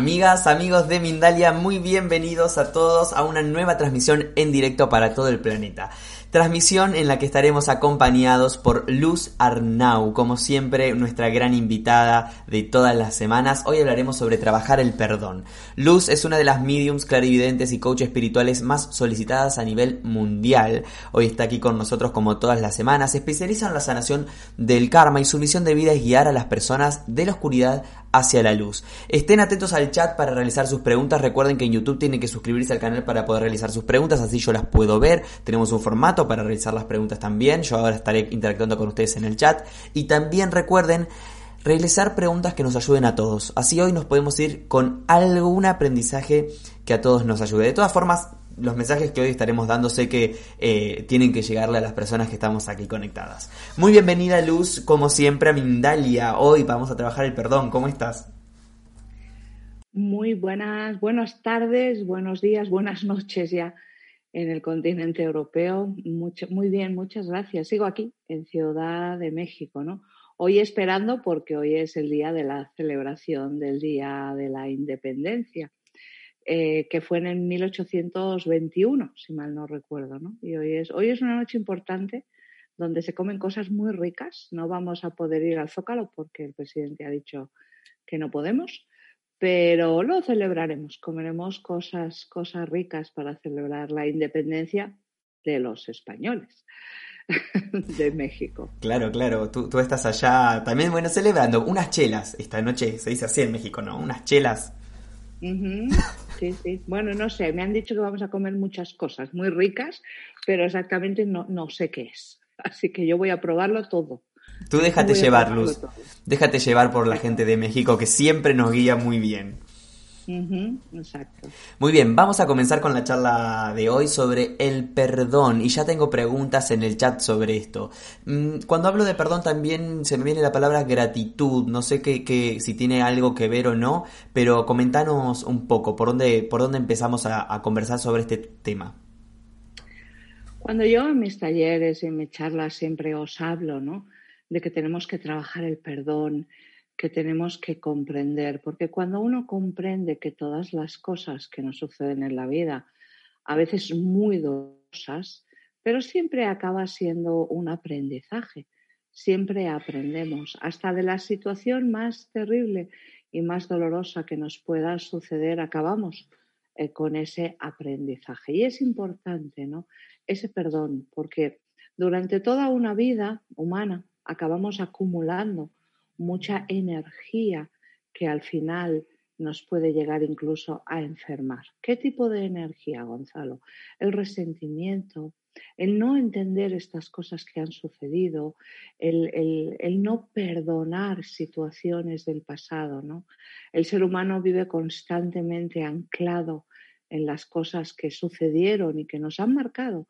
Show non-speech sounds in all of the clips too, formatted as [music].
Amigas, amigos de Mindalia, muy bienvenidos a todos a una nueva transmisión en directo para todo el planeta. Transmisión en la que estaremos acompañados por Luz Arnau, como siempre nuestra gran invitada de todas las semanas. Hoy hablaremos sobre trabajar el perdón. Luz es una de las mediums clarividentes y coaches espirituales más solicitadas a nivel mundial. Hoy está aquí con nosotros como todas las semanas. Se especializa en la sanación del karma y su misión de vida es guiar a las personas de la oscuridad hacia la luz. Estén atentos al chat para realizar sus preguntas. Recuerden que en YouTube tienen que suscribirse al canal para poder realizar sus preguntas, así yo las puedo ver. Tenemos un formato para realizar las preguntas también. Yo ahora estaré interactuando con ustedes en el chat. Y también recuerden realizar preguntas que nos ayuden a todos. Así hoy nos podemos ir con algún aprendizaje que a todos nos ayude. De todas formas, los mensajes que hoy estaremos dando sé que eh, tienen que llegarle a las personas que estamos aquí conectadas. Muy bienvenida Luz, como siempre, a Mindalia. Hoy vamos a trabajar el perdón. ¿Cómo estás? Muy buenas, buenas tardes, buenos días, buenas noches ya en el continente europeo. muy bien, muchas gracias. Sigo aquí, en Ciudad de México, ¿no? Hoy esperando porque hoy es el día de la celebración del Día de la Independencia, eh, que fue en el 1821, si mal no recuerdo, ¿no? Y hoy es, hoy es una noche importante donde se comen cosas muy ricas. No vamos a poder ir al Zócalo porque el presidente ha dicho que no podemos, pero lo celebraremos, comeremos cosas, cosas ricas para celebrar la independencia de los españoles [laughs] de México. Claro, claro, tú, estás allá también, bueno, celebrando unas chelas, esta noche se dice así en México, ¿no? Unas chelas. Sí, sí. Bueno, no sé, me han dicho que vamos a comer muchas cosas muy ricas, pero exactamente no, no sé qué es. Así que yo voy a probarlo todo. Tú déjate llevar, Luz. Déjate llevar por la gente de México que siempre nos guía muy bien. Exacto. Muy bien, vamos a comenzar con la charla de hoy sobre el perdón y ya tengo preguntas en el chat sobre esto. Mm, cuando hablo de perdón también se me viene la palabra gratitud, no sé qué, si tiene algo que ver o no, pero comentanos un poco por dónde, por dónde empezamos a, a conversar sobre este tema. Cuando yo en mis talleres y en mis charlas siempre os hablo, ¿no? de que tenemos que trabajar el perdón, que tenemos que comprender, porque cuando uno comprende que todas las cosas que nos suceden en la vida, a veces muy dolorosas, pero siempre acaba siendo un aprendizaje, siempre aprendemos, hasta de la situación más terrible y más dolorosa que nos pueda suceder, acabamos eh, con ese aprendizaje. Y es importante, ¿no? Ese perdón, porque durante toda una vida humana, acabamos acumulando mucha energía que al final nos puede llegar incluso a enfermar. ¿Qué tipo de energía, Gonzalo? El resentimiento, el no entender estas cosas que han sucedido, el, no perdonar situaciones del pasado. ¿no? El ser humano vive constantemente anclado en las cosas que sucedieron y que nos han marcado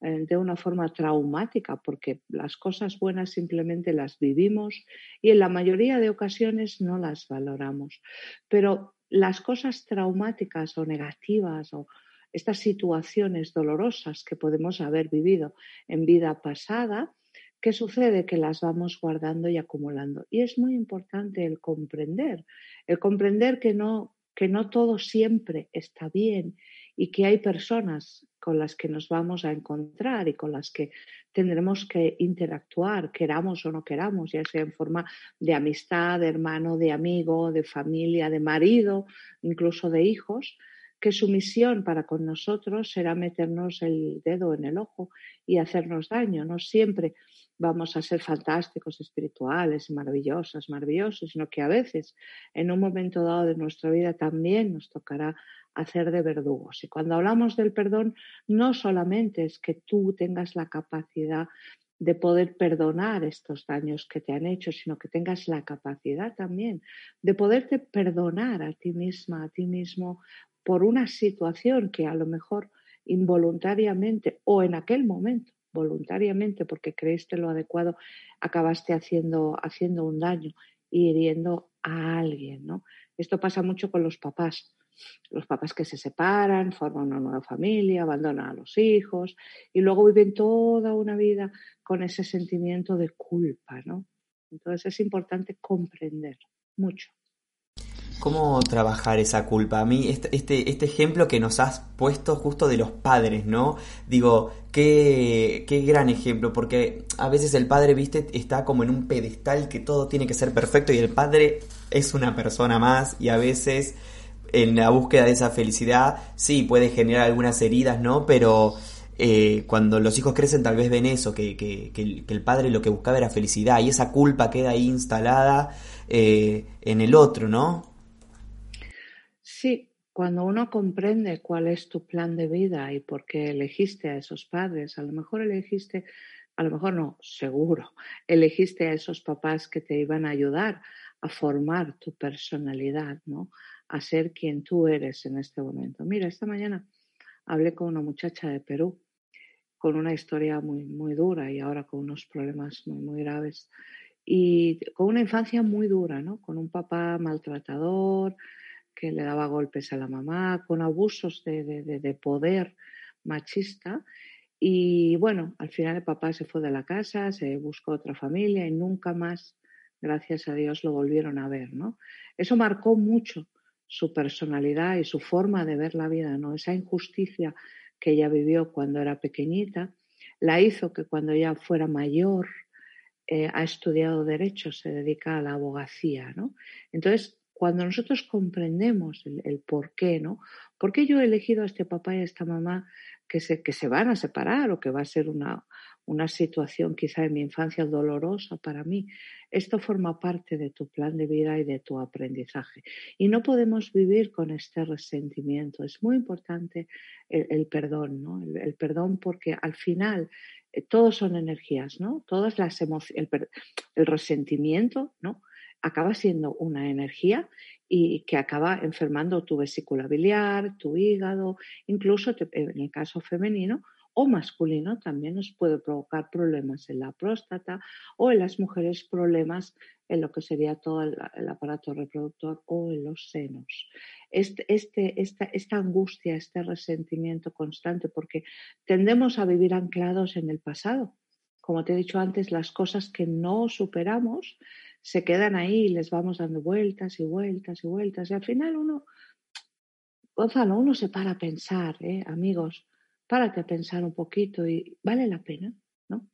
de una forma traumática, porque las cosas buenas simplemente las vivimos y en la mayoría de ocasiones no las valoramos. Pero las cosas traumáticas o negativas o estas situaciones dolorosas que podemos haber vivido en vida pasada, ¿qué sucede? Que las vamos guardando y acumulando. Y es muy importante el comprender, el comprender que no, que no todo siempre está bien y que hay personas con las que nos vamos a encontrar y con las que tendremos que interactuar, queramos o no queramos, ya sea en forma de amistad, de hermano, de amigo, de familia, de marido, incluso de hijos, que su misión para con nosotros será meternos el dedo en el ojo y hacernos daño. No siempre vamos a ser fantásticos, espirituales, maravillosos, maravillosos, sino que a veces en un momento dado de nuestra vida también nos tocará hacer de verdugos. Y cuando hablamos del perdón, no solamente es que tú tengas la capacidad de poder perdonar estos daños que te han hecho, sino que tengas la capacidad también de poderte perdonar a ti misma, a ti mismo, por una situación que a lo mejor involuntariamente o en aquel momento voluntariamente porque creíste lo adecuado, acabaste haciendo, haciendo un daño y hiriendo a alguien, ¿no? Esto pasa mucho con los papás los papás que se separan, forman una nueva familia, abandonan a los hijos y luego viven toda una vida con ese sentimiento de culpa, ¿no? Entonces es importante comprender mucho. cómo trabajar esa culpa? A mí, este, este, este, ejemplo que nos has puesto justo de los padres, ¿no? Digo, qué, qué gran ejemplo, porque a veces el padre, viste, está como en un pedestal que todo tiene que ser perfecto y el padre es una persona más y a veces en la búsqueda de esa felicidad, sí, puede generar algunas heridas, ¿no? Pero eh, cuando los hijos crecen tal vez ven eso, que, que, el, padre lo que buscaba era felicidad y esa culpa queda ahí instalada eh, en el otro, ¿no? Sí, cuando uno comprende cuál es tu plan de vida y por qué elegiste a esos padres, a lo mejor elegiste, a lo mejor no, seguro, elegiste a esos papás que te iban a ayudar a formar tu personalidad, ¿no? A ser quien tú eres en este momento. Mira, esta mañana hablé con una muchacha de Perú con una historia muy, muy dura y ahora con unos problemas muy, muy graves. Y con una infancia muy dura, ¿no? Con un papá maltratador que le daba golpes a la mamá, con abusos de, de, de poder machista. Y bueno, al final el papá se fue de la casa, se buscó otra familia y nunca más, gracias a Dios, lo volvieron a ver, ¿no? Eso marcó mucho su personalidad y su forma de ver la vida, ¿no? Esa injusticia que ella vivió cuando era pequeñita, la hizo que cuando ella fuera mayor eh, ha estudiado derecho, se dedica a la abogacía, ¿no? Entonces, cuando nosotros comprendemos el, por qué, ¿no? ¿Por qué yo he elegido a este papá y a esta mamá que se, que se van a separar o que va a ser una, una situación quizá en mi infancia dolorosa para mí. Esto forma parte de tu plan de vida y de tu aprendizaje. Y no podemos vivir con este resentimiento. Es muy importante el, perdón, ¿no? El, perdón porque al final eh, todos son energías, ¿no? Todas las emociones, el, resentimiento, ¿no? acaba siendo una energía y que acaba enfermando tu vesícula biliar, tu hígado, incluso en el caso femenino, o masculino también nos puede provocar problemas en la próstata o en las mujeres problemas en lo que sería todo el, aparato reproductor o en los senos. Este, este, esta, esta angustia, este resentimiento constante, porque tendemos a vivir anclados en el pasado. Como te he dicho antes, las cosas que no superamos se quedan ahí y les vamos dando vueltas y vueltas y vueltas. Y al final uno, Gonzalo, uno se para a pensar, ¿eh? amigos, párate a pensar un poquito y vale la pena, ¿no?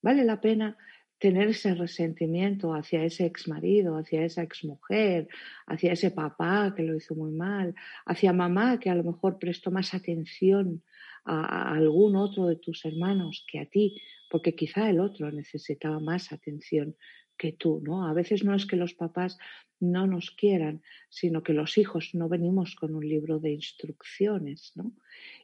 Vale la pena tener ese resentimiento hacia ese ex marido, hacia esa ex mujer, hacia ese papá que lo hizo muy mal, hacia mamá que a lo mejor prestó más atención a, a algún otro de tus hermanos que a ti, porque quizá el otro necesitaba más atención que tú, ¿no? A veces no es que los papás no nos quieran, sino que los hijos no venimos con un libro de instrucciones, ¿no?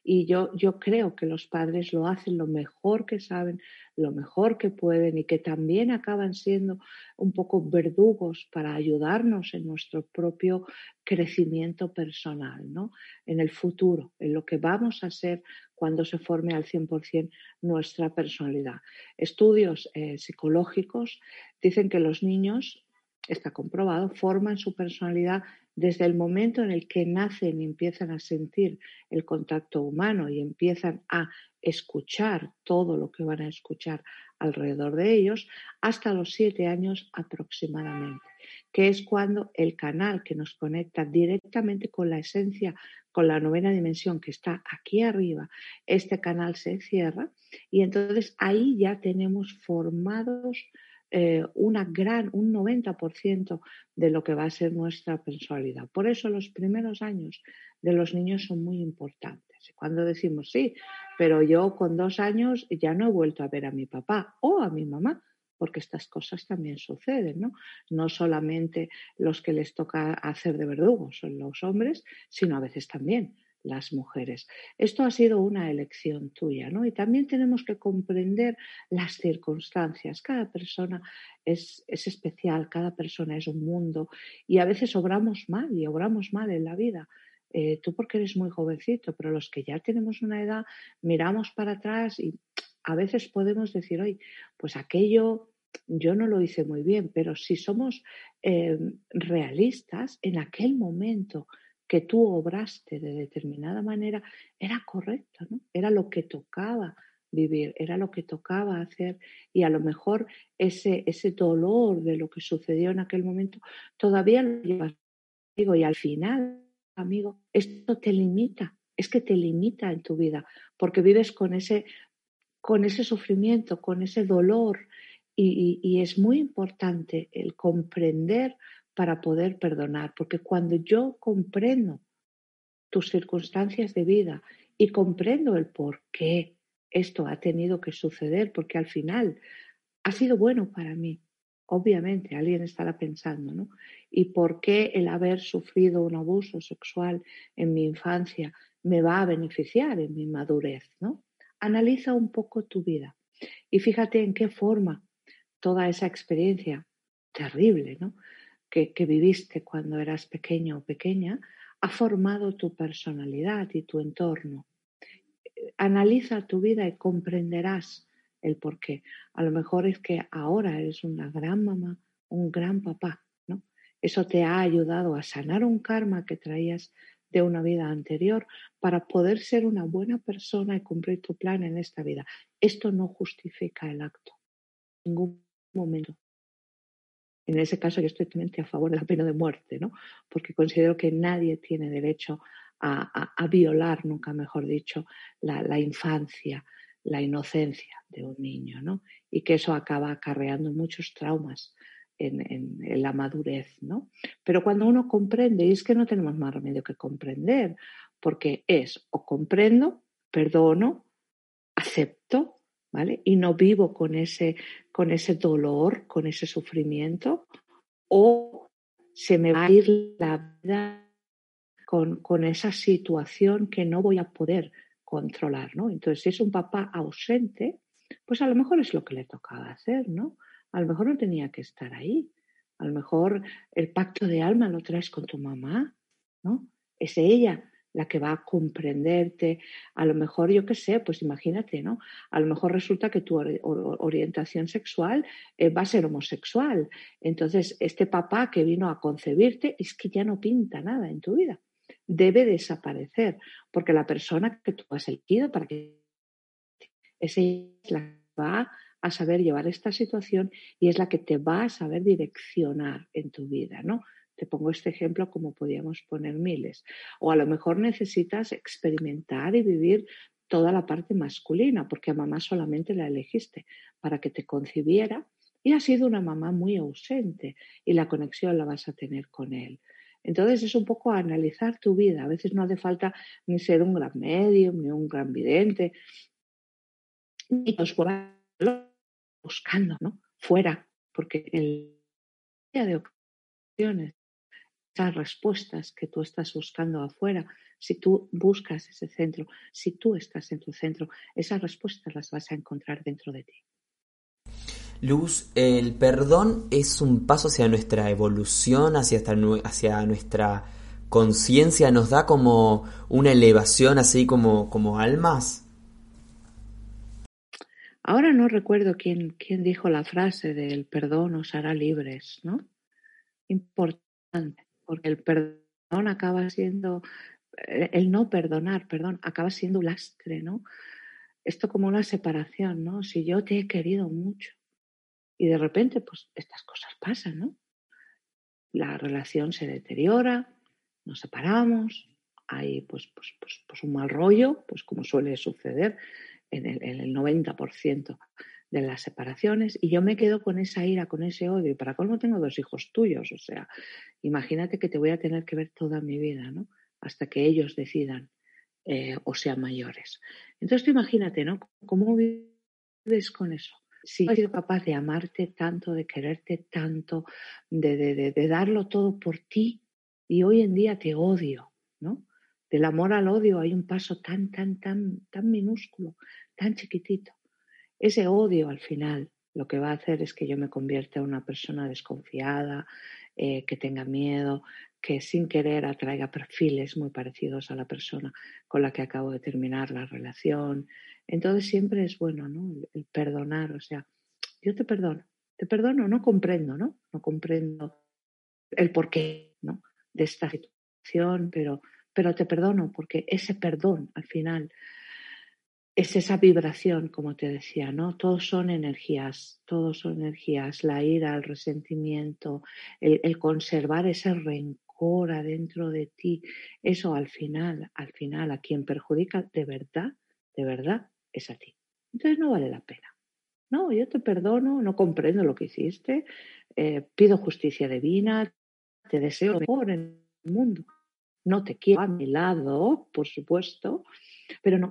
Y yo, yo creo que los padres lo hacen lo mejor que saben, lo mejor que pueden y que también acaban siendo un poco verdugos para ayudarnos en nuestro propio crecimiento personal, ¿no? En el futuro, en lo que vamos a ser cuando se forme al 100% nuestra personalidad. Estudios eh, psicológicos dicen que los niños está comprobado, forman su personalidad desde el momento en el que nacen y empiezan a sentir el contacto humano y empiezan a escuchar todo lo que van a escuchar alrededor de ellos, hasta los siete años aproximadamente, que es cuando el canal que nos conecta directamente con la esencia, con la novena dimensión que está aquí arriba, este canal se cierra y entonces ahí ya tenemos formados eh, gran, un 90% de lo que va a ser nuestra personalidad. Por eso los primeros años de los niños son muy importantes. Cuando decimos, sí, pero yo con dos años ya no he vuelto a ver a mi papá o a mi mamá, porque estas cosas también suceden, ¿no? No solamente los que les toca hacer de verdugos son los hombres, sino a veces también las mujeres. Esto ha sido una elección tuya, ¿no? Y también tenemos que comprender las circunstancias. Cada persona es, especial, cada persona es un mundo y a veces obramos mal y obramos mal en la vida. Eh, tú porque eres muy jovencito, pero los que ya tenemos una edad miramos para atrás y a veces podemos decir, oye, pues aquello yo no lo hice muy bien, pero si somos eh, realistas, en aquel momento que tú obraste de determinada manera era correcto, ¿no? Era lo que tocaba vivir, era lo que tocaba hacer y a lo mejor ese, ese dolor de lo que sucedió en aquel momento todavía lo llevas y al final, amigo, esto te limita, es que te limita en tu vida, porque vives con ese, con ese sufrimiento, con ese dolor, y, es muy importante el comprender para poder perdonar, porque cuando yo comprendo tus circunstancias de vida y comprendo el por qué esto ha tenido que suceder, porque al final ha sido bueno para mí, obviamente alguien estará pensando, ¿no? ¿Y por qué el haber sufrido un abuso sexual en mi infancia me va a beneficiar en mi madurez, ¿no? Analiza un poco tu vida y fíjate en qué forma toda esa experiencia terrible, ¿no? Que, viviste cuando eras pequeño o pequeña ha formado tu personalidad y tu entorno. Analiza tu vida y comprenderás el por qué. A lo mejor es que ahora eres una gran mamá, un gran papá. Eso te ha ayudado a sanar un karma que traías de una vida anterior para poder ser una buena persona y cumplir tu plan en esta vida. Esto no justifica el acto. En ningún momento. En ese caso yo estoy totalmente a favor de la pena de muerte, ¿no? Porque considero que nadie tiene derecho a, violar, nunca mejor dicho, la infancia, la inocencia de un niño, ¿no? Y que eso acaba acarreando muchos traumas en, la madurez, ¿no? Pero cuando uno comprende, y es que no tenemos más remedio que comprender, porque es o comprendo, perdono, acepto, ¿vale? Y no vivo con ese, con ese dolor, con ese sufrimiento, o se me va a ir la vida con, con esa situación que no voy a poder controlar, ¿no? Entonces, si es un papá ausente, pues a lo mejor es lo que le tocaba hacer, ¿no? A lo mejor no tenía que estar ahí. A lo mejor el pacto de alma lo traes con tu mamá, ¿no? Es ella la que va a comprenderte. A lo mejor, yo qué sé, pues imagínate, ¿no? A lo mejor resulta que tu orientación sexual eh, va a ser homosexual. Entonces, este papá que vino a concebirte es que ya no pinta nada en tu vida debe desaparecer, porque la persona que tú has elegido para que es la que va a saber llevar esta situación y es la que te va a saber direccionar en tu vida, ¿no? Te pongo este ejemplo como podíamos poner miles. O a lo mejor necesitas experimentar y vivir toda la parte masculina, porque a mamá solamente la elegiste para que te concibiera y ha sido una mamá muy ausente y la conexión la vas a tener con él. Entonces es un poco analizar tu vida. A veces no hace falta ni ser un gran medio, ni un gran vidente, ni los buscando, ¿no? Fuera, porque el día de ocasiones, esas respuestas que tú estás buscando afuera, si tú buscas ese centro, si tú estás en tu centro, esas respuestas las vas a encontrar dentro de ti. Luz, el perdón es un paso hacia nuestra evolución, hacia, hacia nuestra conciencia, nos da como una elevación así como, como almas. Ahora no recuerdo quién, quién dijo la frase del perdón os hará libres, ¿no? Importante, porque el perdón acaba siendo, eh, el no perdonar, perdón, acaba siendo un lastre, ¿no? Esto como una separación, ¿no? Si yo te he querido mucho, y de repente, pues estas cosas pasan, ¿no? La relación se deteriora, nos separamos, hay pues, pues, pues, pues un mal rollo, pues como suele suceder en el, en el 90% de las separaciones, y yo me quedo con esa ira, con ese odio, y para colmo tengo dos hijos tuyos, o sea, imagínate que te voy a tener que ver toda mi vida, ¿no? Hasta que ellos decidan eh, o sean mayores. Entonces tú imagínate, ¿no? ¿Cómo vives con eso? si he sido capaz de amarte tanto, de quererte tanto, de, de, darlo todo por ti y hoy en día te odio, ¿no? Del amor al odio hay un paso tan, tan, tan, tan minúsculo, tan chiquitito. Ese odio al final lo que va a hacer es que yo me convierta en una persona desconfiada, eh, que tenga miedo, que sin querer atraiga perfiles muy parecidos a la persona con la que acabo de terminar la relación. Entonces siempre es bueno, ¿no? El, perdonar, o sea, yo te perdono, te perdono, no comprendo, ¿no? No comprendo el porqué, ¿no? De esta situación, pero, pero te perdono porque ese perdón al final es esa vibración, como te decía, ¿no? Todos son energías, todos son energías, la ira, el resentimiento, el conservar ese rencor adentro de ti, eso al final, al final, a quien perjudica de verdad, de verdad, es a ti. Entonces no vale la pena. No, yo te perdono, no comprendo lo que hiciste, eh, pido justicia divina, te deseo mejor en el mundo. No te quiero a mi lado, por supuesto, pero no,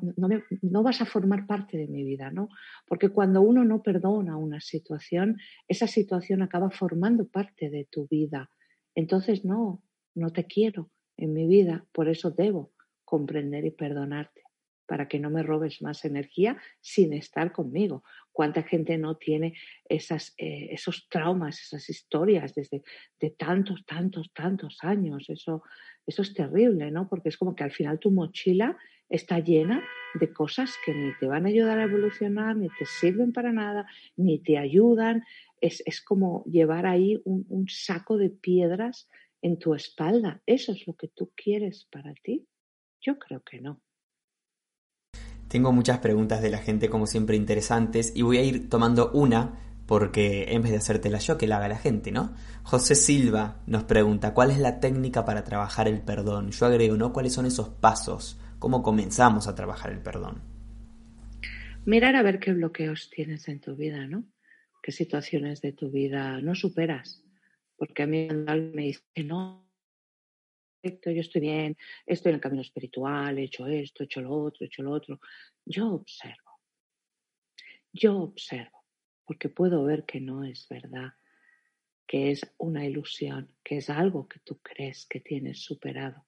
no, vas a formar parte de mi vida, ¿no? Porque cuando uno no perdona una situación, esa situación acaba formando parte de tu vida. Entonces, no, no te quiero en mi vida, por eso debo comprender y perdonarte para que no me robes más energía sin estar conmigo. ¿Cuánta gente no tiene esas, eh, esos traumas, esas historias desde de tantos, tantos, tantos años? Eso, eso es terrible, ¿no? Porque es como que al final tu mochila está llena de cosas que ni te van a ayudar a evolucionar, ni te sirven para nada, ni te ayudan. Es, es como llevar ahí un, un saco de piedras en tu espalda. ¿Eso es lo que tú quieres para ti? Yo creo que no. Tengo muchas preguntas de la gente, como siempre, interesantes, y voy a ir tomando una, porque en vez de hacértela yo, que la haga la gente, ¿no? José Silva nos pregunta, ¿cuál es la técnica para trabajar el perdón? Yo agrego, ¿no? ¿Cuáles son esos pasos? ¿Cómo comenzamos a trabajar el perdón? Mirar a ver qué bloqueos tienes en tu vida, ¿no? ¿Qué situaciones de tu vida no superas? Porque a mí me dice, no, yo estoy bien, estoy en el camino espiritual, he hecho esto, he hecho lo otro, he hecho lo otro. Yo observo, yo observo, porque puedo ver que no es verdad, que es una ilusión, que es algo que tú crees que tienes superado.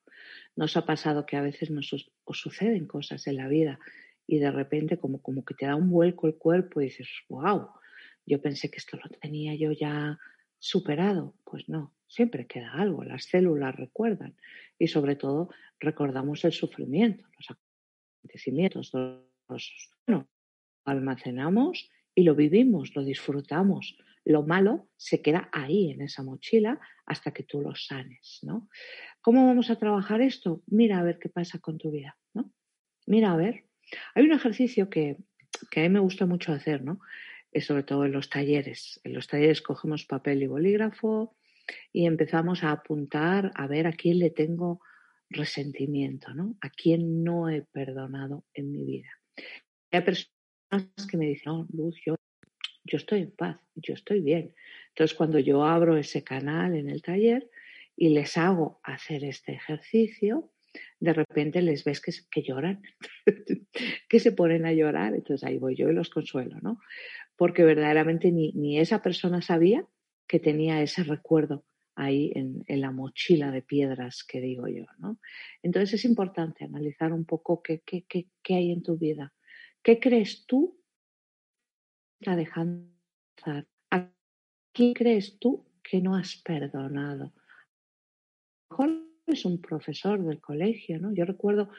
Nos ha pasado que a veces nos os suceden cosas en la vida y de repente como, como que te da un vuelco el cuerpo y dices, wow, yo pensé que esto lo tenía yo ya superado. Pues no, siempre queda algo, las células recuerdan y sobre todo recordamos el sufrimiento, los acontecimientos dolorosos. Bueno, almacenamos y lo vivimos, lo disfrutamos. Lo malo se queda ahí en esa mochila hasta que tú lo sanes, ¿no? ¿Cómo vamos a trabajar esto? Mira a ver qué pasa con tu vida, ¿no? Mira a ver. Hay un ejercicio que, que a mí me gusta mucho hacer, ¿no? Sobre todo en los talleres. En los talleres cogemos papel y bolígrafo, y empezamos a apuntar a ver a quién le tengo resentimiento, ¿no? A quién no he perdonado en mi vida. Hay personas que me dicen, Luz, yo, yo estoy en paz, yo estoy bien. Entonces, cuando yo abro ese canal en el taller y les hago hacer este ejercicio, de repente les ves que, lloran, [laughs] que se ponen a llorar, entonces ahí voy yo y los consuelo, ¿no? Porque verdaderamente ni, ni esa persona sabía que tenía ese recuerdo ahí en, la mochila de piedras que digo yo, ¿no? Entonces es importante analizar un poco qué, qué, qué, hay en tu vida. ¿Qué crees tú está dejando ¿A quién crees tú que no has perdonado? A lo mejor es un profesor del colegio, ¿no? Yo recuerdo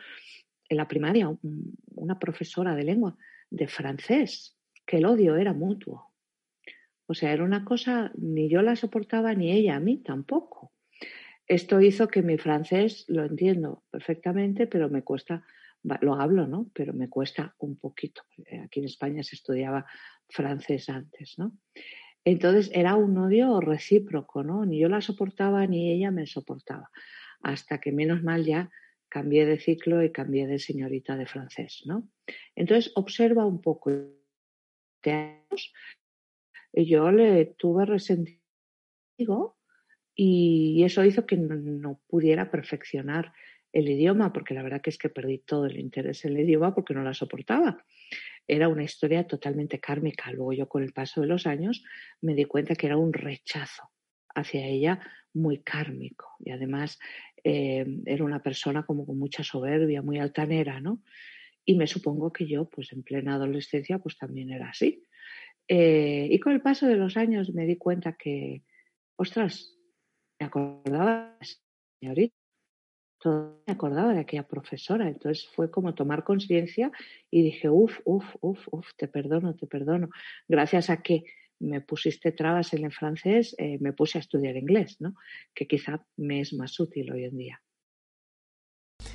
en la primaria una profesora de lengua de francés que el odio era mutuo o sea, era una cosa, ni yo la soportaba ni ella a mí tampoco. Esto hizo que mi francés lo entiendo perfectamente, pero me cuesta, lo hablo, ¿no? Pero me cuesta un poquito. Aquí en España se estudiaba francés antes, ¿no? Entonces era un odio recíproco, ¿no? Ni yo la soportaba ni ella me soportaba. Hasta que menos mal ya cambié de ciclo y cambié de señorita de francés, ¿no? Entonces observa un poco yo le tuve resentido y eso hizo que no, pudiera perfeccionar el idioma, porque la verdad que es que perdí todo el interés en el idioma porque no la soportaba. Era una historia totalmente kármica. Luego yo con el paso de los años me di cuenta que era un rechazo hacia ella muy kármico y además eh, era una persona como con mucha soberbia, muy altanera, ¿no? Y me supongo que yo, pues en plena adolescencia, pues también era así. Eh, y con el paso de los años me di cuenta que, ostras, me acordaba de la señorita, me acordaba de aquella profesora. Entonces fue como tomar conciencia y dije, uff, uff, uff, uff, te perdono, te perdono. Gracias a que me pusiste trabas en el francés, eh, me puse a estudiar inglés, ¿no? Que quizá me es más útil hoy en día.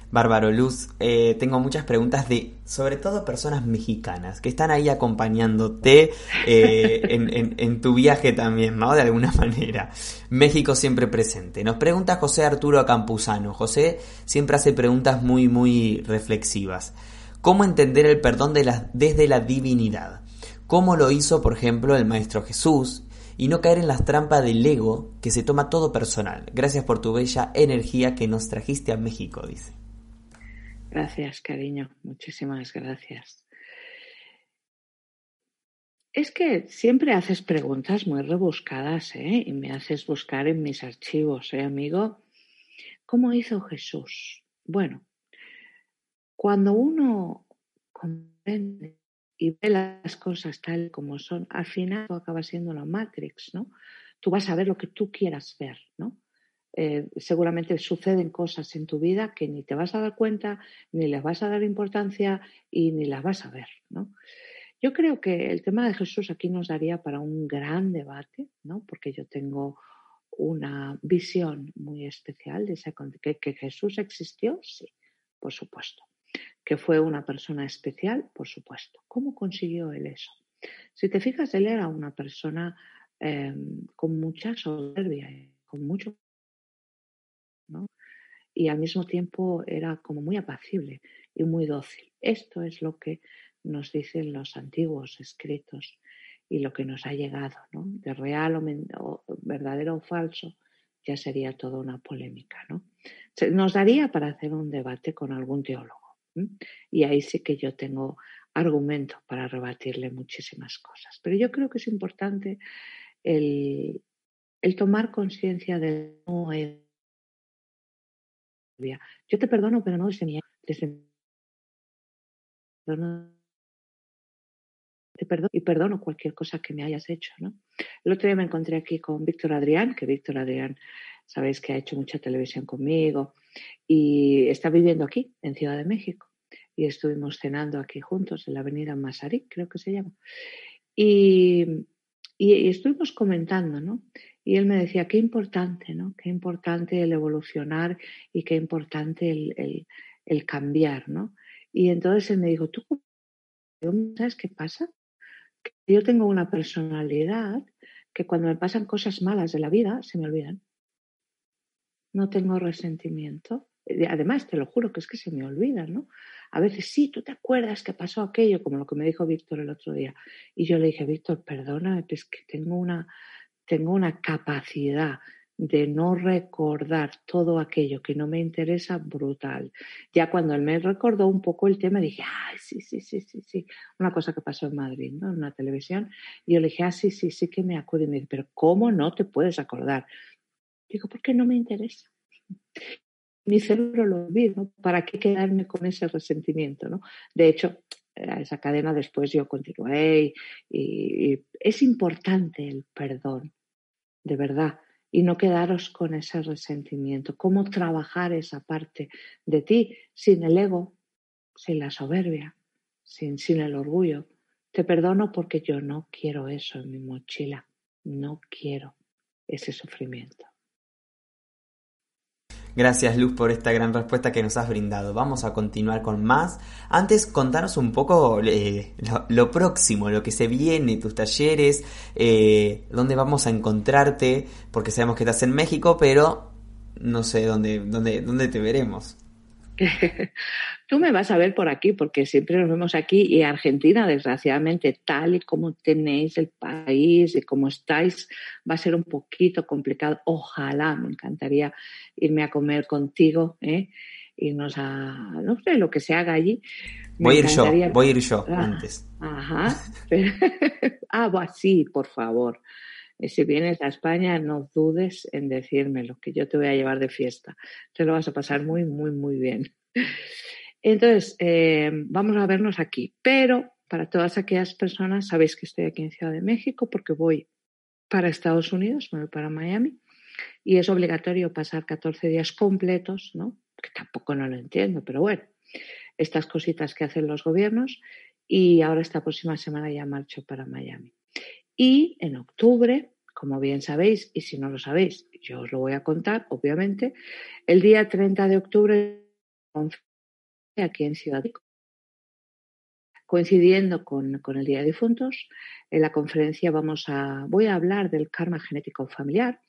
Bárbaro Luz, eh, tengo muchas preguntas de, sobre todo, personas mexicanas que están ahí acompañándote eh, [laughs] en, tu viaje también, ¿no? De alguna manera. México siempre presente. Nos pregunta José Arturo Campuzano. José siempre hace preguntas muy, muy reflexivas. ¿Cómo entender el perdón de la, desde la divinidad? ¿Cómo lo hizo, por ejemplo, el Maestro Jesús? y no caer en las trampas del ego que se toma todo personal. Gracias por tu bella energía que nos trajiste a México, dice. Gracias, cariño. Muchísimas gracias. Es que siempre haces preguntas muy rebuscadas, ¿eh? Y me haces buscar en mis archivos, ¿eh, amigo? ¿Cómo hizo Jesús? Bueno, cuando uno comprende y ve las cosas tal como son, al final acaba siendo la Matrix, ¿no? Tú vas a ver lo que tú quieras ver, ¿no? Eh, seguramente suceden cosas en tu vida que ni te vas a dar cuenta, ni les vas a dar importancia y ni las vas a ver, ¿no? Yo creo que el tema de Jesús aquí nos daría para un gran debate, ¿no? Porque yo tengo una visión muy especial de que, que Jesús existió, sí, por supuesto que fue una persona especial, por supuesto. ¿Cómo consiguió él eso? Si te fijas, él era una persona em, con mucha soberbia, con mucho, ¿no? Y al mismo tiempo era como muy apacible y muy dócil. Esto es lo que nos dicen los antiguos escritos y lo que nos ha llegado, ¿no? De real o, verdadero o falso, ya sería toda una polémica, ¿no? Nos daría para hacer un debate con algún teólogo. Y ahí sí que yo tengo argumento para rebatirle muchísimas cosas. Pero yo creo que es importante el, tomar conciencia de no Yo te perdono, pero no desde mi... Desde, te perdono y perdono cualquier cosa que me hayas hecho, ¿no? El otro día me encontré aquí con Víctor Adrián, que Víctor Adrián, sabéis que ha hecho mucha televisión conmigo y está viviendo aquí, en Ciudad de México y estuvimos cenando aquí juntos en la avenida Masaryk, creo que se llama. Y, estuvimos comentando, ¿no? Y él me decía, qué importante, ¿no? Qué importante el evolucionar y qué importante el, cambiar, ¿no? Y entonces él me dijo, ¿tú sabes qué pasa? Que yo tengo una personalidad que cuando me pasan cosas malas de la vida se me olvidan. No tengo resentimiento. Además, te lo juro que es que se me olvidan, ¿no? A veces sí, tú te acuerdas que pasó aquello, como lo que me dijo Víctor el otro día. Y yo le dije, Víctor, perdona, es que tengo una, tengo una capacidad de no recordar todo aquello que no me interesa brutal. Ya cuando él me recordó un poco el tema, dije, ay, sí, sí, sí, sí, sí. Una cosa que pasó en Madrid, ¿no? En una televisión. Y yo le dije, ah, sí, sí, sí que me acuerdo. Y me dice, pero ¿cómo no te puedes acordar? Digo, porque no me interesa mi cerebro lo olvida, ¿Para qué quedarme con ese resentimiento. De hecho, a esa cadena después yo continué y, es importante el perdón, de verdad, y no quedaros con ese resentimiento. ¿Cómo trabajar esa parte de ti sin el ego, sin la soberbia, sin, sin el orgullo? Te perdono porque yo no quiero eso en mi mochila, no quiero ese sufrimiento. Gracias Luz por esta gran respuesta que nos has brindado. Vamos a continuar con más. Antes contanos un poco eh, lo, próximo, lo que se viene, tus talleres, eh, dónde vamos a encontrarte, porque sabemos que estás en México, pero no sé dónde, dónde, dónde te veremos. [laughs] Tú me vas a ver por aquí porque siempre nos vemos aquí y Argentina, desgraciadamente, tal y como tenéis el país y como estáis, va a ser un poquito complicado. Ojalá, me encantaría irme a comer contigo, ¿eh? irnos a, no sé, lo que se haga allí. voy a ir yo, voy a ir yo ah, antes. Ajá. [laughs] ah, sí, por favor. Y si vienes a España, no dudes en decírmelo, que yo te voy a llevar de fiesta. Te lo vas a pasar muy, muy, muy bien. [laughs] Entonces, eh, vamos a vernos aquí. Pero para todas aquellas personas, sabéis que estoy aquí en Ciudad de México porque voy para Estados Unidos, voy para Miami, y es obligatorio pasar 14 días completos, ¿no? Que tampoco no lo entiendo, pero bueno, estas cositas que hacen los gobiernos. Y ahora esta próxima semana ya marcho para Miami. Y en octubre, como bien sabéis, y si no lo sabéis, yo os lo voy a contar, obviamente, el día 30 de octubre aquí en Ciudad Coincidiendo con, con, el Día de Difuntos, en la conferencia vamos a, voy a hablar del karma genético familiar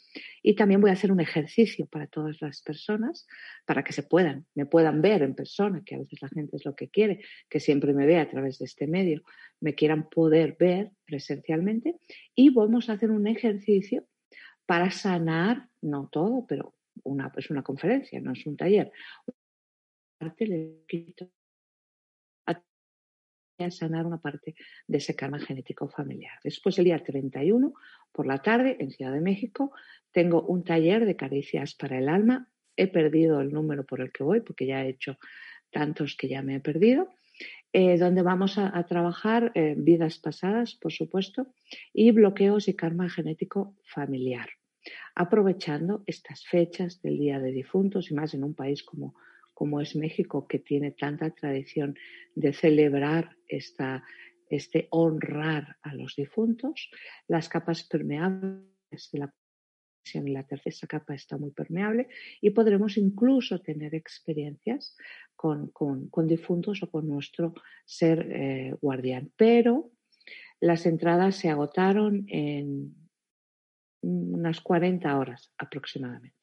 y también voy a hacer un ejercicio para todas las personas para que se puedan, me puedan ver en persona, que a veces la gente es lo que quiere, que siempre me vea a través de este medio, me quieran poder ver presencialmente y vamos a hacer un ejercicio para sanar, no todo, pero una, es una conferencia, no es un taller. Le quito a sanar una parte de ese karma genético familiar. Después, el día 31, por la tarde, en Ciudad de México, tengo un taller de caricias para el alma. He perdido el número por el que voy, porque ya he hecho tantos que ya me he perdido. Eh, donde vamos a, trabajar eh, vidas pasadas, por supuesto, y bloqueos y karma genético familiar, aprovechando estas fechas del Día de Difuntos y más en un país como, como es México, que tiene tanta tradición de celebrar esta, este honrar a los difuntos, las capas permeables de la y la tercera capa está muy permeable y podremos incluso tener experiencias con, difuntos o con nuestro ser eh, guardián. Pero las entradas se agotaron en unas 40 horas aproximadamente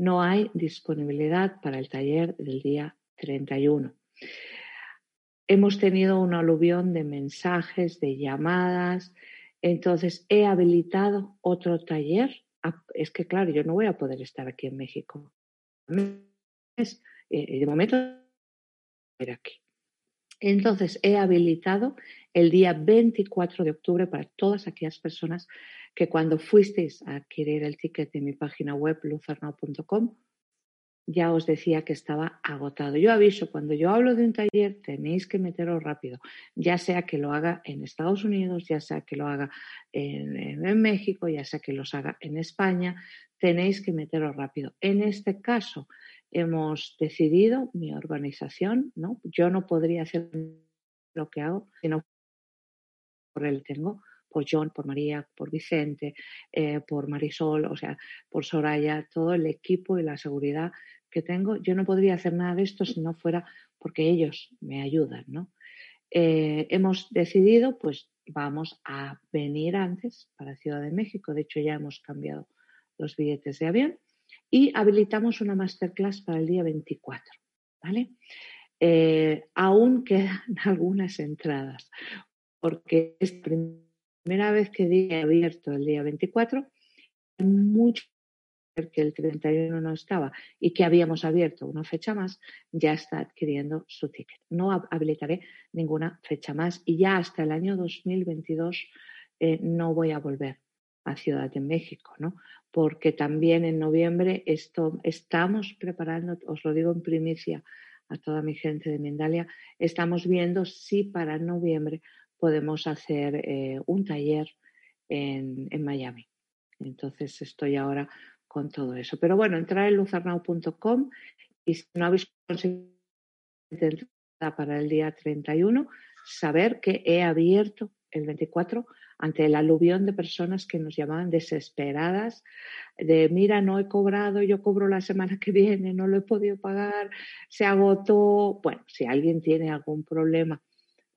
no hay disponibilidad para el taller del día 31. Hemos tenido un aluvión de mensajes, de llamadas, entonces he habilitado otro taller. Ah, es que, claro, yo no voy a poder estar aquí en México. Eh, de momento, aquí. Entonces, he habilitado el día 24 de octubre para todas aquellas personas que cuando fuisteis a adquirir el ticket de mi página web luzarnau.com ya os decía que estaba agotado. Yo aviso, cuando yo hablo de un taller tenéis que meteros rápido, ya sea que lo haga en Estados Unidos, ya sea que lo haga en, México, ya sea que los haga en España, tenéis que meteros rápido. En este caso hemos decidido, mi organización, ¿no? yo no podría hacer lo que hago si no por él tengo por John, por María, por Vicente, eh, por Marisol, o sea, por Soraya, todo el equipo y la seguridad que tengo. Yo no podría hacer nada de esto si no fuera porque ellos me ayudan, ¿no? Eh, hemos decidido, pues vamos a venir antes para Ciudad de México. De hecho, ya hemos cambiado los billetes de avión y habilitamos una masterclass para el día 24, ¿vale? Eh, aún quedan [laughs] algunas entradas porque es primera vez que dije abierto el día 24, mucho que el 31 no estaba y que habíamos abierto una fecha más, ya está adquiriendo su ticket. No habilitaré ninguna fecha más y ya hasta el año 2022 eh, no voy a volver a Ciudad de México, ¿no? Porque también en noviembre estamos preparando, os lo digo en primicia a toda mi gente de Mindalia, estamos viendo si para noviembre podemos hacer eh, un taller en, Miami. Entonces estoy ahora con todo eso. Pero bueno, entrar en luzarnau.com y si no habéis conseguido para el día 31, saber que he abierto el 24 ante el aluvión de personas que nos llamaban desesperadas de mira, no he cobrado, yo cobro la semana que viene, no lo he podido pagar, se agotó. Bueno, si alguien tiene algún problema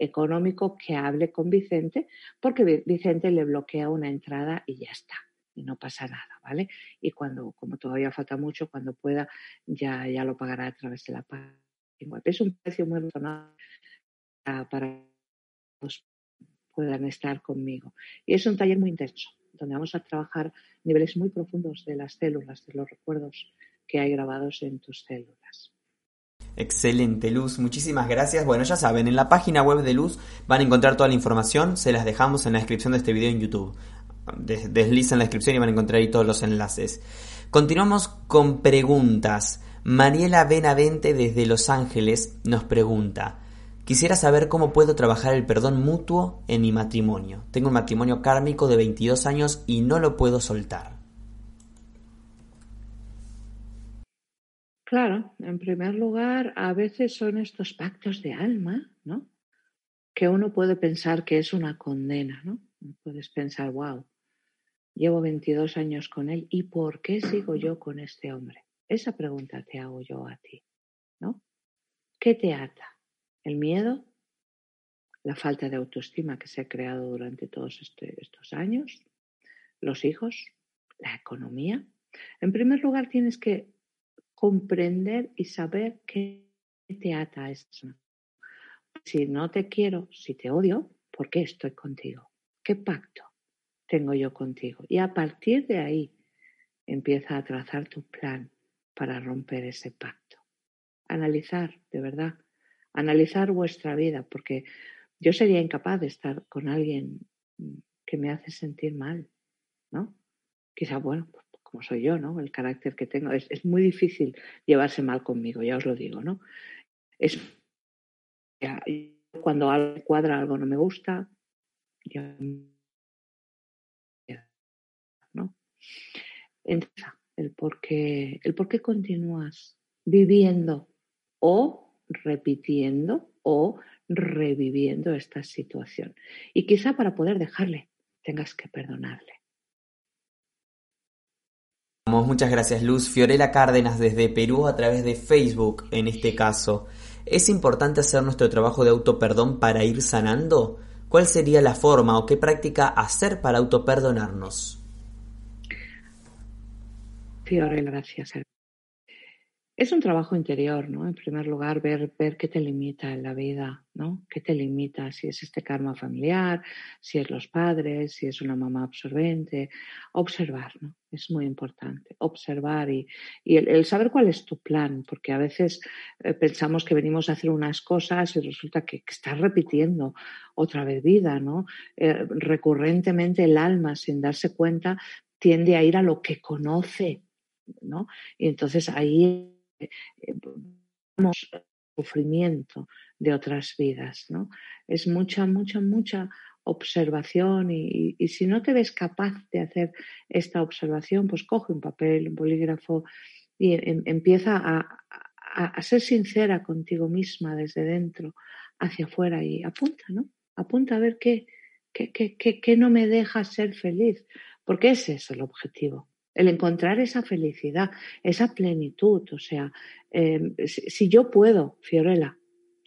económico que hable con Vicente, porque Vicente le bloquea una entrada y ya está, y no pasa nada, ¿vale? Y cuando, como todavía falta mucho, cuando pueda, ya, ya lo pagará a través de la página web. Es un precio muy razonable para que puedan estar conmigo. Y es un taller muy intenso, donde vamos a trabajar niveles muy profundos de las células, de los recuerdos que hay grabados en tus células. Excelente, Luz. Muchísimas gracias. Bueno, ya saben, en la página web de Luz van a encontrar toda la información. Se las dejamos en la descripción de este video en YouTube. Deslizan la descripción y van a encontrar ahí todos los enlaces. Continuamos con preguntas. Mariela Benavente desde Los Ángeles nos pregunta. Quisiera saber cómo puedo trabajar el perdón mutuo en mi matrimonio. Tengo un matrimonio kármico de 22 años y no lo puedo soltar. Claro, en primer lugar, a veces son estos pactos de alma, ¿no? Que uno puede pensar que es una condena, ¿no? Puedes pensar, wow, llevo 22 años con él y ¿por qué sigo yo con este hombre? Esa pregunta te hago yo a ti, ¿no? ¿Qué te ata? ¿El miedo? ¿La falta de autoestima que se ha creado durante todos este, estos años? ¿Los hijos? ¿La economía? En primer lugar, tienes que comprender y saber qué te ata a. Si no te quiero, si te odio, ¿por qué estoy contigo? ¿Qué pacto tengo yo contigo? Y a partir de ahí empieza a trazar tu plan para romper ese pacto. Analizar, de verdad, analizar vuestra vida, porque yo sería incapaz de estar con alguien que me hace sentir mal, ¿no? Quizá, bueno, como soy yo, ¿no? El carácter que tengo. Es, muy difícil llevarse mal conmigo, ya os lo digo, ¿no? Es cuando algo cuadra, algo no me gusta, ya, ¿no? El por qué, el por qué continúas viviendo o repitiendo o reviviendo esta situación. Y quizá para poder dejarle tengas que perdonarle. Muchas gracias Luz. Fiorella Cárdenas desde Perú a través de Facebook en este caso. ¿Es importante hacer nuestro trabajo de autoperdón para ir sanando? ¿Cuál sería la forma o qué práctica hacer para autoperdonarnos? Fiorella, gracias. Es un trabajo interior, ¿no? En primer lugar, ver, ver qué te limita en la vida, ¿no? ¿Qué te limita? Si es este karma familiar, si es los padres, si es una mamá absorbente. Observar, ¿no? Es muy importante. Observar y, el, saber cuál es tu plan, porque a veces eh, pensamos que venimos a hacer unas cosas y resulta que, estás repitiendo otra vez vida, ¿no? Eh, recurrentemente el alma, sin darse cuenta, tiende a ir a lo que conoce, ¿no? Y entonces ahí sufrimiento de otras vidas, ¿no? Es mucha, mucha, mucha observación y, si no te ves capaz de hacer esta observación, pues coge un papel, un bolígrafo y em, empieza a, ser sincera contigo misma desde dentro hacia afuera y apunta, ¿no? Apunta a ver qué, qué, qué, qué no me deja ser feliz, porque ese es el objetivo el encontrar esa felicidad, esa plenitud. O sea, em, si, yo puedo, Fiorella,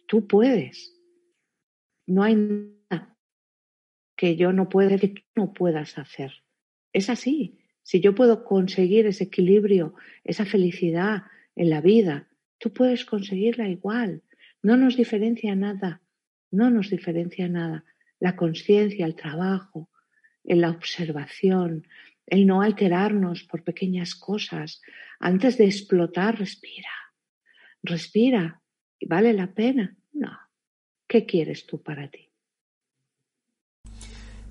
tú puedes. No hay nada que yo no pueda, que tú no puedas hacer. Es así. Si yo puedo conseguir ese equilibrio, esa felicidad en la vida, tú puedes conseguirla igual. No nos diferencia nada. No nos diferencia nada. La conciencia, el trabajo, la observación, el no alterarnos por pequeñas cosas. Antes de explotar, respira. Respira. ¿Vale la pena? No. ¿Qué quieres tú para ti?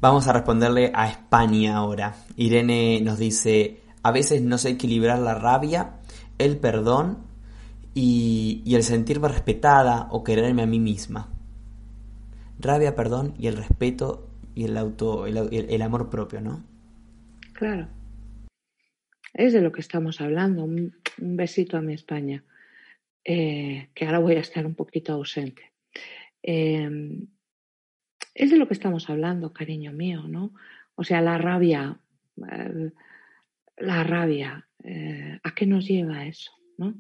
Vamos a responderle a España ahora. Irene nos dice, a veces no sé equilibrar la rabia, el perdón y, el sentirme respetada o quererme a mí misma. Rabia, perdón y el respeto y el auto, el amor propio, ¿no? Claro. Es de lo que estamos hablando. Un, besito a mi España, eh, que ahora voy a estar un poquito ausente. Em, es de lo que estamos hablando, cariño mío, ¿no? O sea, la rabia, eh, la rabia, eh, ¿a qué nos lleva eso, no?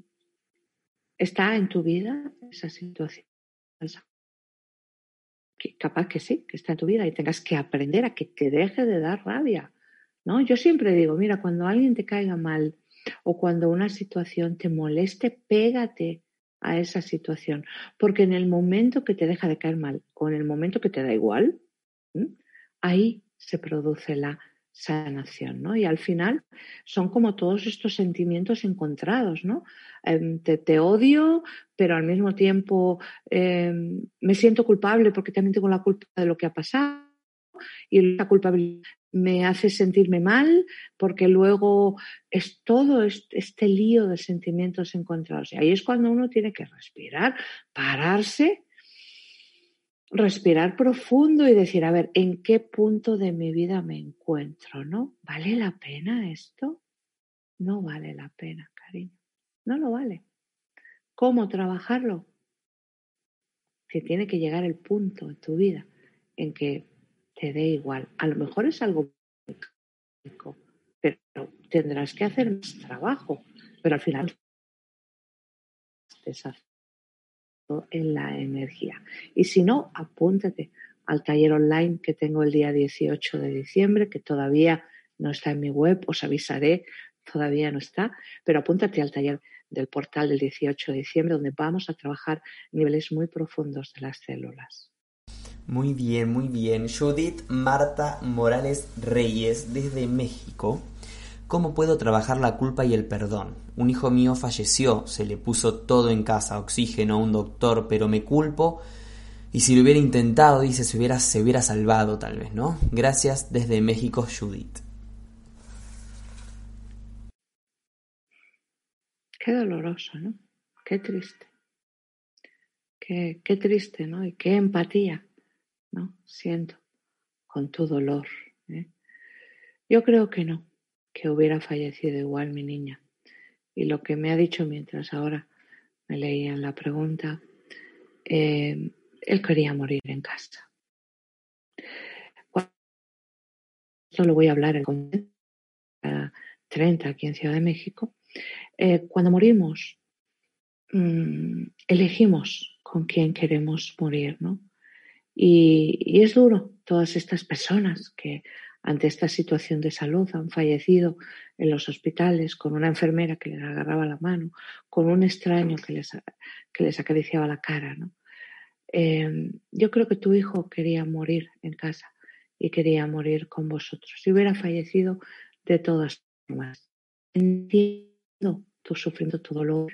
¿Está en tu vida esa situación? capaz que sí, que está en tu vida y tengas que aprender a que te deje de dar rabia. ¿No? Yo siempre digo, mira, cuando alguien te caiga mal o cuando una situación te moleste, pégate a esa situación, porque en el momento que te deja de caer mal o en el momento que te da igual, ahí se produce la sanación, ¿no? Y al final son como todos estos sentimientos encontrados, ¿no? Em, te, odio, pero al mismo tiempo em, me siento culpable porque también tengo la culpa de lo que ha pasado y la culpabilidad me hace sentirme mal porque luego es todo este lío de sentimientos encontrados. Y ahí es cuando uno tiene que respirar, pararse, respirar profundo y decir, a ver, ¿en qué punto de mi vida me encuentro? ¿No? ¿Vale la pena esto? No vale la pena, cariño. No lo vale. ¿Cómo trabajarlo? Que tiene que llegar el punto en tu vida en que te dé igual. A lo mejor es algo pero tendrás que hacer más trabajo, pero al final en la energía. Y si no, apúntate al taller online que tengo el día 18 de diciembre, que todavía no está en mi web, os avisaré, todavía no está, pero apúntate al taller del portal del 18 de diciembre donde vamos a trabajar niveles muy profundos de las células. Muy bien, muy bien. Judith Marta Morales Reyes desde México. ¿Cómo puedo trabajar la culpa y el perdón? Un hijo mío falleció, se le puso todo en casa, oxígeno, un doctor, pero me culpo y si lo hubiera intentado, dice, se hubiera, se hubiera salvado tal vez, ¿no? Gracias desde México, Judith. Qué doloroso, ¿no? Qué triste. Qué, qué triste, ¿no? Y qué empatía, ¿no? Siento con tu dolor. ¿eh? Yo creo que no, que hubiera fallecido igual mi niña. Y lo que me ha dicho mientras ahora me leían la pregunta, eh, él quería morir en casa. Esto lo voy a hablar en 30 aquí en Ciudad de México. Eh, cuando morimos, mm, elegimos con quién queremos morir, ¿no? Y, es duro, todas estas personas que ante esta situación de salud han fallecido en los hospitales con una enfermera que les agarraba la mano, con un extraño que les, que les acariciaba la cara, ¿no? Em, yo creo que tu hijo quería morir en casa y quería morir con vosotros. Si hubiera fallecido de todas formas. Entiendo tu sufriendo tu dolor,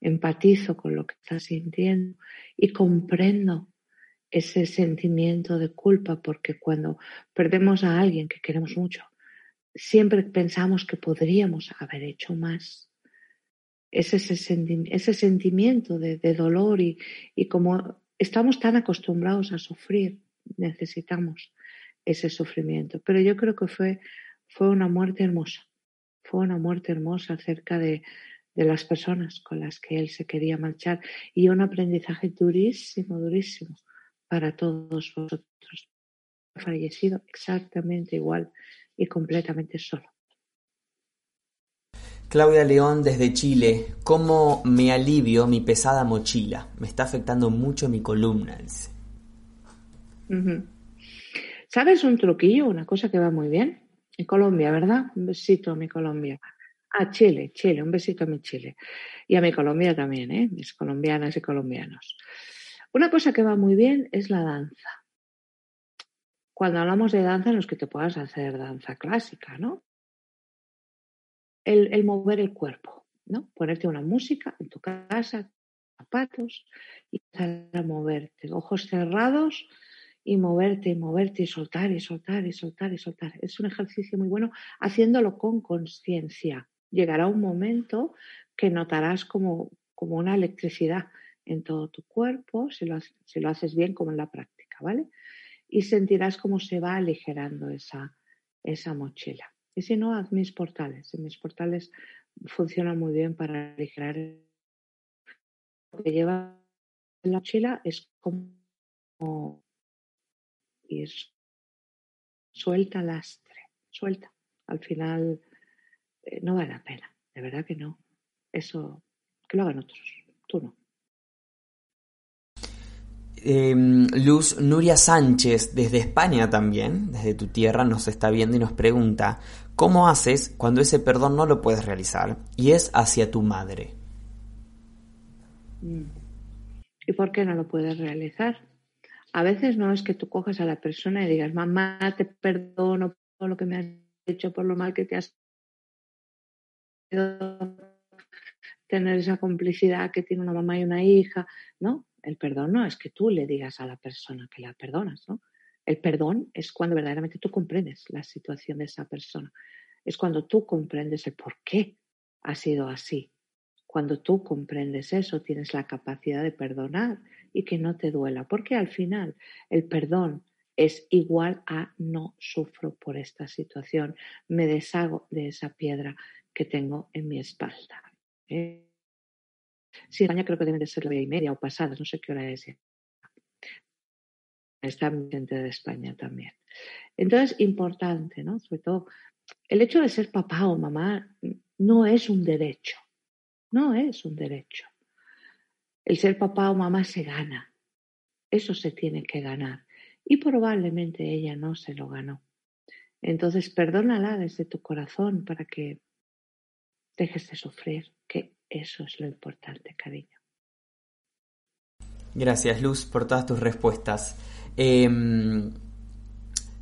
empatizo con lo que estás sintiendo y comprendo ese sentimiento de culpa porque cuando perdemos a alguien que queremos mucho, siempre pensamos que podríamos haber hecho más. Es ese, ese sentimiento de, dolor y, y como estamos tan acostumbrados a sufrir, necesitamos ese sufrimiento. Pero yo creo que fue, fue una muerte hermosa, fue una muerte hermosa acerca de, de las personas con las que él se quería marchar y un aprendizaje durísimo, durísimo para todos vosotros. Fallecido exactamente igual y completamente solo. Claudia León desde Chile, ¿cómo me alivio mi pesada mochila? Me está afectando mucho mi columna, ¿Sabes un truquillo? Una cosa que va muy bien. En Colombia, ¿verdad? Un besito a mi Colombia. A Chile, Chile, un besito a mi Chile. Y a mi Colombia también, ¿eh? Mis colombianas y colombianos. Una cosa que va muy bien es la danza. Cuando hablamos de danza, no es que te puedas hacer danza clásica, ¿no? el, mover el cuerpo, ¿no? Ponerte una música en tu casa, zapatos y empezar a moverte, ojos cerrados y moverte y moverte y soltar y soltar y soltar y soltar. Es un ejercicio muy bueno haciéndolo con conciencia. Llegará un momento que notarás como, como una electricidad en todo tu cuerpo, si lo, si lo haces bien como en la práctica, ¿vale? Y sentirás cómo se va aligerando esa, esa mochila. Y si no, haz mis portales. mis portales funcionan muy bien para aligerar. Lo que lleva en la mochila es como ir suelta lastre, suelta. Al final eh, no vale la pena, de verdad que no. Eso, que lo hagan otros, tú no. Em, Luz Nuria Sánchez, desde España también, desde tu tierra, nos está viendo y nos pregunta, ¿cómo haces cuando ese perdón no lo puedes realizar y es hacia tu madre? Mm. ¿Y por qué no lo puedes realizar? A veces no es que tú cojas a la persona y digas, mamá, te perdono por lo que me has hecho, por lo mal que te has tener esa complicidad que tiene una mamá y una hija, ¿no? El perdón no es que tú le digas a la persona que la perdonas, ¿no? El perdón es cuando verdaderamente tú comprendes la situación de esa persona. Es cuando tú comprendes el por qué ha sido así. Cuando tú comprendes eso, tienes la capacidad de perdonar y que no te duela. Porque al final el perdón es igual a no sufro por esta situación, me deshago de esa piedra que tengo en mi espalda. ¿eh? Sí, España creo que deben de ser la y media o pasadas, no sé qué hora es. Está gente de España también. Entonces, importante, ¿no? Sobre todo, el hecho de ser papá o mamá no es un derecho, no es un derecho. El ser papá o mamá se gana. Eso se tiene que ganar. Y probablemente ella no se lo ganó. Entonces, perdónala desde tu corazón para que dejes de sufrir, que eso es lo importante, cariño. Gracias, Luz, por todas tus respuestas. Em,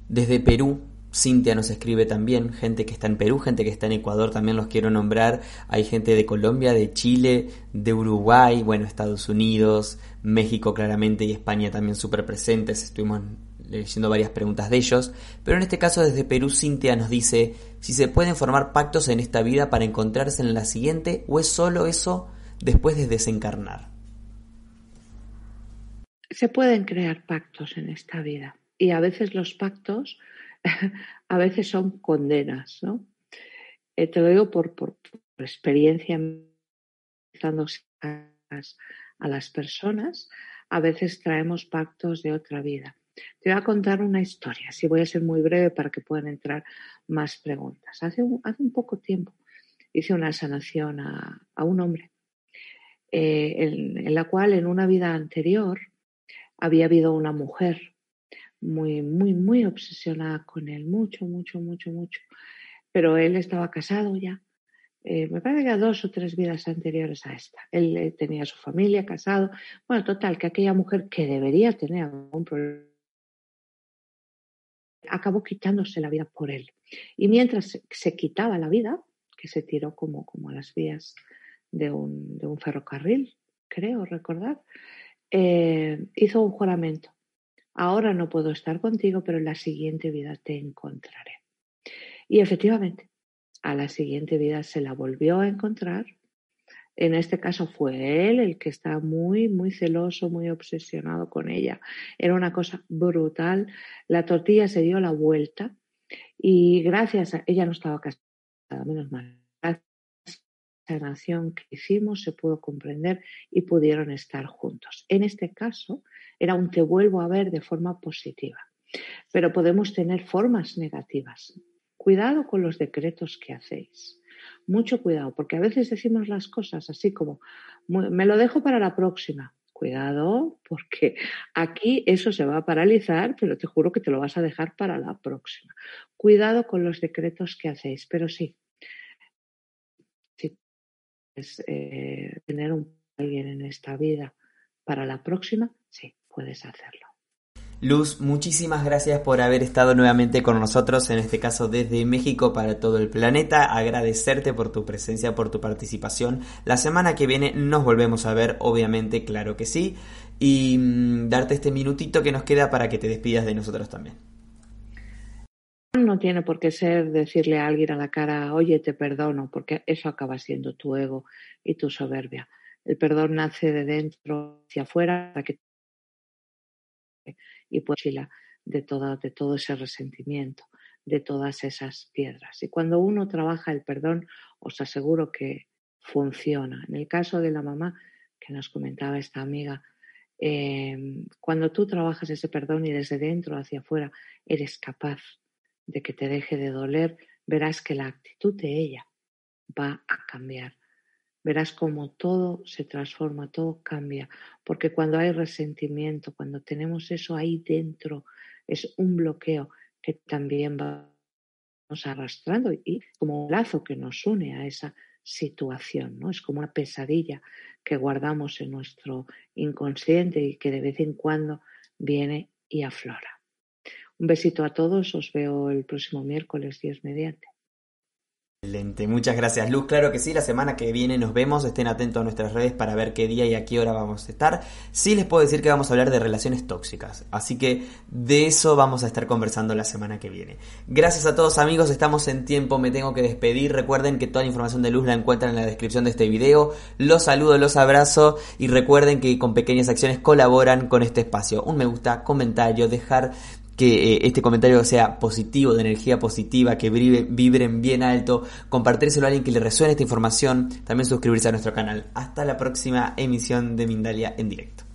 desde Perú, Cintia nos escribe también, gente que está en Perú, gente que está en Ecuador, también los quiero nombrar. Hay gente de Colombia, de Chile, de Uruguay, bueno, Estados Unidos, México claramente y España también súper presentes. Estuvimos leyendo varias preguntas de ellos. Pero en este caso desde Perú, Cintia nos dice si se pueden formar pactos en esta vida para encontrarse en la siguiente o es solo eso después de desencarnar se pueden crear pactos en esta vida y a veces los pactos [laughs] a veces son condenas, ¿no? Eh, te lo digo por, por, experiencia a, a las personas, a veces traemos pactos de otra vida. Te voy a contar una historia, si voy a ser muy breve para que puedan entrar más preguntas. Hace un, poco tiempo hice una sanación a, un hombre, eh, en, en, la cual en una vida anterior había habido una mujer muy, muy, muy obsesionada con él, mucho, mucho, mucho, mucho. Pero él estaba casado ya. Eh, me parece que a dos o tres vidas anteriores a esta. Él eh, tenía su familia, casado. Bueno, total, que aquella mujer que debería tener algún problema acabó quitándose la vida por él. Y mientras se, quitaba la vida, que se tiró como, a las vías de un, de un ferrocarril, creo recordar, eh, hizo un juramento. Ahora no puedo estar contigo, pero en la siguiente vida te encontraré. Y efectivamente, a la siguiente vida se la volvió a encontrar. En este caso fue él el que está muy, muy celoso, muy obsesionado con ella. Era una cosa brutal. La tortilla se dio la vuelta y gracias a ella no estaba casada, menos mal sanación que hicimos se pudo comprender y pudieron estar juntos. En este caso, era un te vuelvo a ver de forma positiva. Pero podemos tener formas negativas. Cuidado con los decretos que hacéis. Mucho cuidado, porque a veces decimos las cosas así como, me lo dejo para la próxima. Cuidado, porque aquí eso se va a paralizar, pero te juro que te lo vas a dejar para la próxima. Cuidado con los decretos que hacéis, pero sí, eh, tener un alguien en esta vida para la próxima, sí, puedes hacerlo. Luz, muchísimas gracias por haber estado nuevamente con nosotros, en este caso desde México para todo el planeta. Agradecerte por tu presencia, por tu participación. La semana que viene nos volvemos a ver, obviamente, claro que sí. Y mm, darte este minutito que nos queda para que te despidas de nosotros también. No tiene por qué ser decirle a alguien a la cara, oye, te perdono, porque eso acaba siendo tu ego y tu soberbia. El perdón nace de dentro hacia afuera y pues de todo, de todo ese resentimiento, de todas esas piedras. Y cuando uno trabaja el perdón, os aseguro que funciona. En el caso de la mamá que nos comentaba esta amiga, eh, cuando tú trabajas ese perdón y desde dentro hacia afuera eres capaz de que te deje de doler, verás que la actitud de ella va a cambiar. Verás cómo todo se transforma, todo cambia, porque cuando hay resentimiento, cuando tenemos eso ahí dentro, es un bloqueo que también vamos arrastrando y como un lazo que nos une a esa situación, ¿no? Es como una pesadilla que guardamos en nuestro inconsciente y que de vez en cuando viene y aflora. Un besito a todos, os veo el próximo miércoles, Dios mediante. Excelente, muchas gracias Luz. Claro que sí, la semana que viene nos vemos, estén atentos a nuestras redes para ver qué día y a qué hora vamos a estar. Sí les puedo decir que vamos a hablar de relaciones tóxicas, así que de eso vamos a estar conversando la semana que viene. Gracias a todos amigos, estamos en tiempo, me tengo que despedir. Recuerden que toda la información de Luz la encuentran en la descripción de este video. Los saludo, los abrazo y recuerden que con pequeñas acciones colaboran con este espacio. Un me gusta, comentario, dejar que eh, este comentario sea positivo, de energía positiva, que vibren bien alto, compartírselo a alguien que le resuene esta información, también suscribirse a nuestro canal. Hasta la próxima emisión de Mindalia en directo.